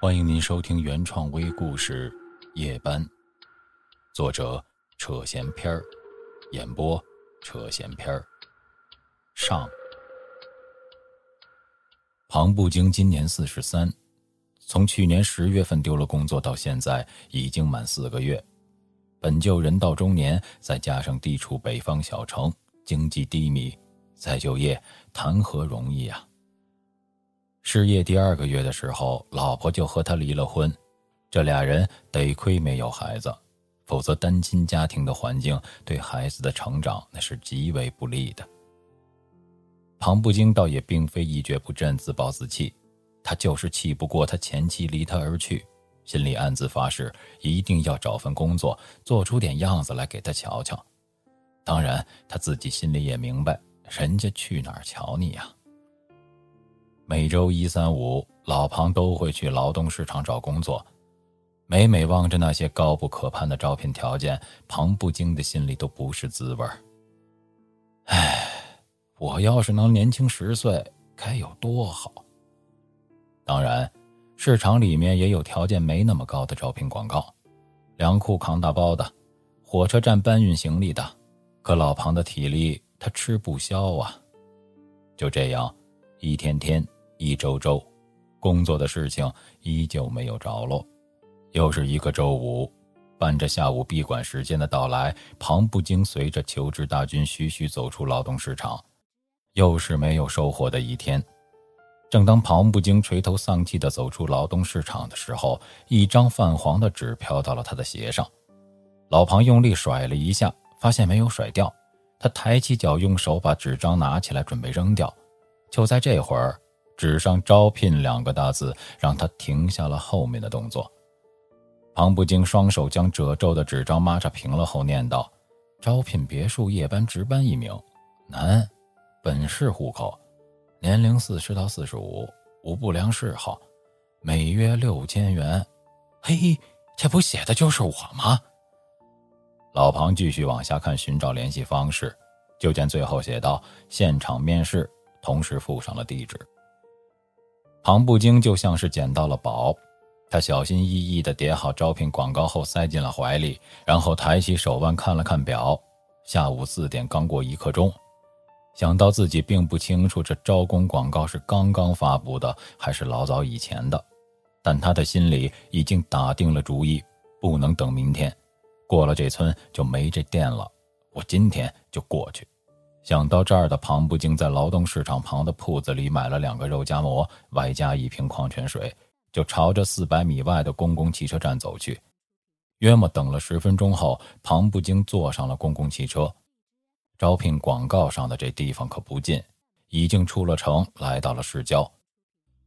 欢迎您收听原创微故事《夜班》，作者扯闲篇儿，演播扯闲篇儿。上，庞不经今年四十三，从去年十月份丢了工作到现在，已经满四个月。本就人到中年，再加上地处北方小城，经济低迷，再就业谈何容易啊！失业第二个月的时候，老婆就和他离了婚。这俩人得亏没有孩子，否则单亲家庭的环境对孩子的成长那是极为不利的。庞不经倒也并非一蹶不振、自暴自弃，他就是气不过他前妻离他而去，心里暗自发誓一定要找份工作，做出点样子来给他瞧瞧。当然，他自己心里也明白，人家去哪儿瞧你呀？每周一、三、五，老庞都会去劳动市场找工作。每每望着那些高不可攀的招聘条件，庞不经的心里都不是滋味儿。唉，我要是能年轻十岁，该有多好！当然，市场里面也有条件没那么高的招聘广告，粮库扛大包的，火车站搬运行李的。可老庞的体力，他吃不消啊。就这样，一天天。一周周，工作的事情依旧没有着落。又是一个周五，伴着下午闭馆时间的到来，庞不经随着求职大军徐徐走出劳动市场。又是没有收获的一天。正当庞不经垂头丧气地走出劳动市场的时候，一张泛黄的纸飘到了他的鞋上。老庞用力甩了一下，发现没有甩掉。他抬起脚，用手把纸张拿起来，准备扔掉。就在这会儿。纸上“招聘”两个大字，让他停下了后面的动作。庞不经双手将褶皱的纸张抹擦平了后，念道：“招聘别墅夜班值班一名，男，本市户口，年龄四十到四十五，无不良嗜好，每月六千元。”嘿，这不写的就是我吗？老庞继续往下看，寻找联系方式，就见最后写道：“现场面试，同时附上了地址。”庞不经就像是捡到了宝，他小心翼翼地叠好招聘广告后塞进了怀里，然后抬起手腕看了看表，下午四点刚过一刻钟。想到自己并不清楚这招工广告是刚刚发布的还是老早以前的，但他的心里已经打定了主意，不能等明天，过了这村就没这店了。我今天就过去。想到这儿的庞不京在劳动市场旁的铺子里买了两个肉夹馍，外加一瓶矿泉水，就朝着四百米外的公共汽车站走去。约莫等了十分钟后，庞不京坐上了公共汽车。招聘广告上的这地方可不近，已经出了城，来到了市郊。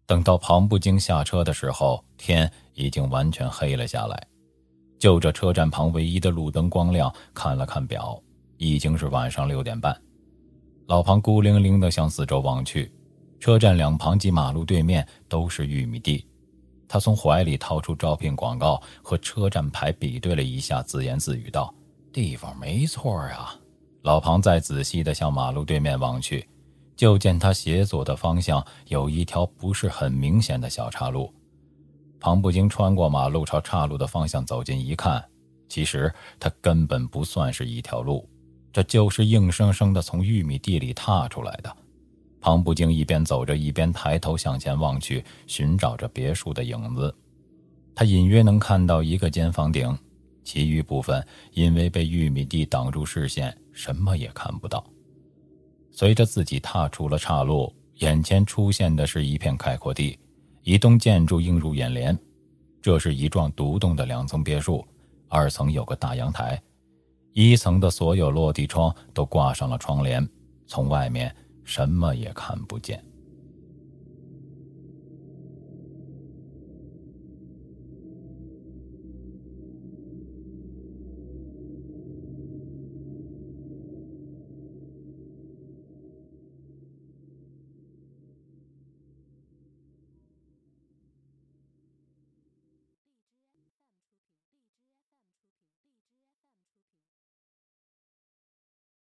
等到庞不京下车的时候，天已经完全黑了下来。就着车站旁唯一的路灯光亮，看了看表，已经是晚上六点半。老庞孤零零地向四周望去，车站两旁及马路对面都是玉米地。他从怀里掏出招聘广告，和车站牌比对了一下，自言自语道：“地方没错啊。”老庞再仔细地向马路对面望去，就见他斜左的方向有一条不是很明显的小岔路。庞不经穿过马路，朝岔路的方向走近一看，其实它根本不算是一条路。这就是硬生生的从玉米地里踏出来的。庞不经一边走着，一边抬头向前望去，寻找着别墅的影子。他隐约能看到一个尖房顶，其余部分因为被玉米地挡住视线，什么也看不到。随着自己踏出了岔路，眼前出现的是一片开阔地，一栋建筑映入眼帘。这是一幢独栋的两层别墅，二层有个大阳台。一层的所有落地窗都挂上了窗帘，从外面什么也看不见。